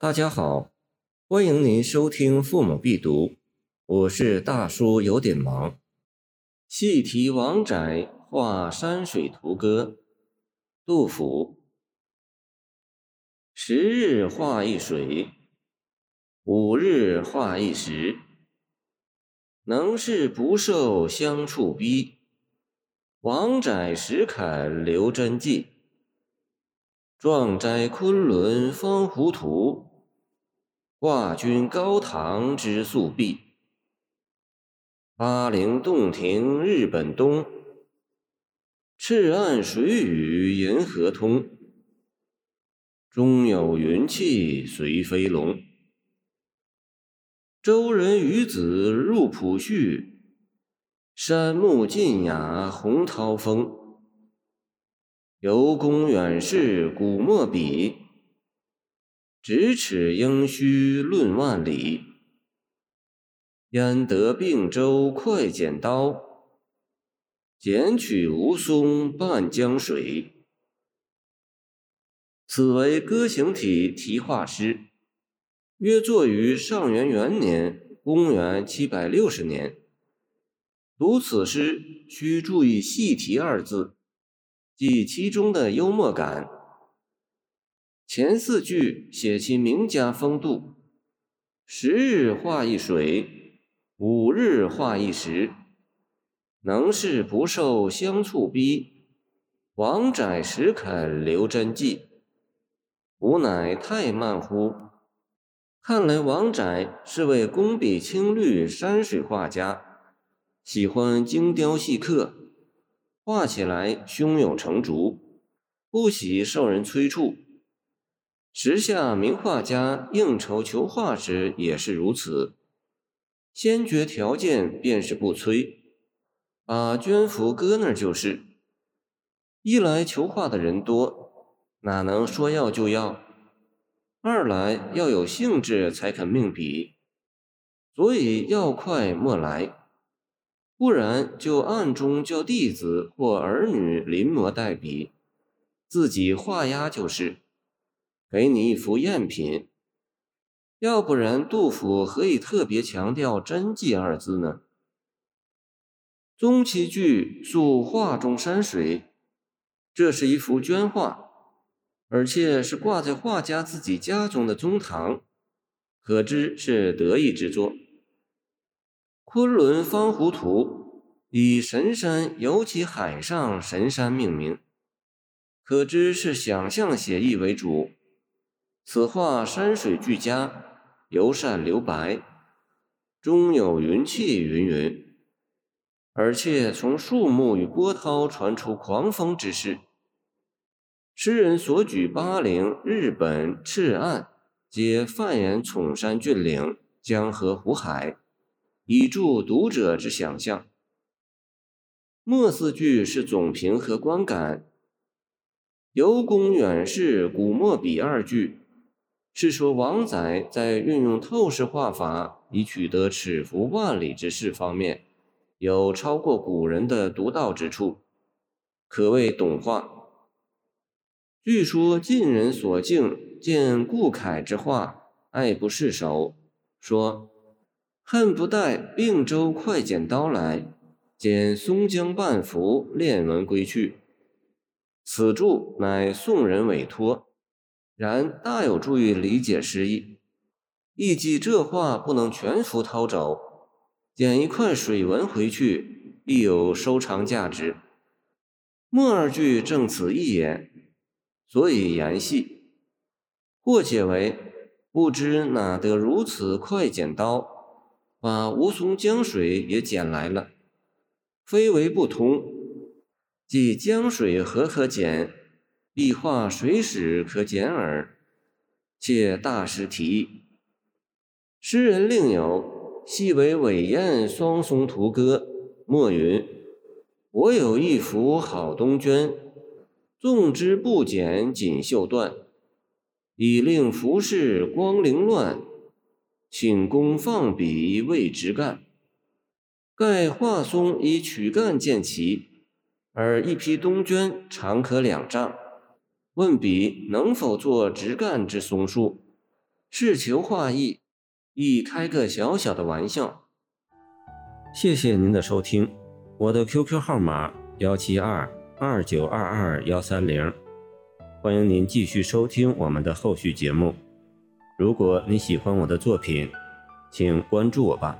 大家好，欢迎您收听《父母必读》，我是大叔，有点忙。细题王宅画山水图歌，杜甫。十日画一水，五日画一石。能事不受相处逼，王宅石坎留真迹。壮哉昆仑方糊涂，挂君高堂之素壁。巴陵洞庭日本东，赤岸水雨银河通。中有云气随飞龙，周人与子入浦序。山木尽雅洪涛风。游公远视古墨笔，咫尺应须论万里。焉得并州快剪刀，剪取吴松半江水。此为歌行体题画诗，约作于上元元年（公元七百六十年）。读此诗需注意“细题”二字。即其中的幽默感。前四句写其名家风度：十日画一水，五日画一石。能事不受相促逼，王宅石肯留真迹。吾乃太慢乎？看来王宅是位工笔青绿山水画家，喜欢精雕细刻。画起来胸有成竹，不喜受人催促。时下名画家应酬求画时也是如此，先决条件便是不催。把绢幅搁那儿就是。一来求画的人多，哪能说要就要；二来要有兴致才肯命笔，所以要快莫来。不然就暗中叫弟子或儿女临摹代笔，自己画押就是，给你一幅赝品。要不然杜甫何以特别强调“真迹”二字呢？宗其句诉画中山水，这是一幅绢画，而且是挂在画家自己家中的宗堂，可知是得意之作。昆仑方糊涂，以神山尤其海上神山命名，可知是想象写意为主。此画山水俱佳，尤善留白，中有云气云云，而且从树木与波涛传出狂风之势。诗人所举巴陵、日本、赤岸，皆泛言崇山峻岭、江河湖海。以助读者之想象。末四句是总评和观感。游公远视古墨笔二句，是说王载在运用透视画法以取得尺幅万里之势方面，有超过古人的独到之处，可谓懂画。据说晋人所敬见顾恺之画，爱不释手，说。恨不待并州快剪刀来，剪松江半幅，练文归去。此著乃宋人委托，然大有助于理解诗意。亦记这话不能全幅掏走，剪一块水纹回去，必有收藏价值。末二句正此一言，所以言细。或解为不知哪得如此快剪刀。把吴淞江水也捡来了，非为不通，即江水何可捡？壁画水史可捡耳。且大师题意。诗人另有细为尾燕双松图歌，墨云：我有一幅好东绢，纵之不剪锦绣缎，以令服饰光凌乱。请公放笔为直干，盖画松以曲干见奇，而一匹冬绢长可两丈。问笔能否作直干之松树？是求画意，亦开个小小的玩笑。谢谢您的收听，我的 QQ 号码幺七二二九二二幺三零，欢迎您继续收听我们的后续节目。如果你喜欢我的作品，请关注我吧。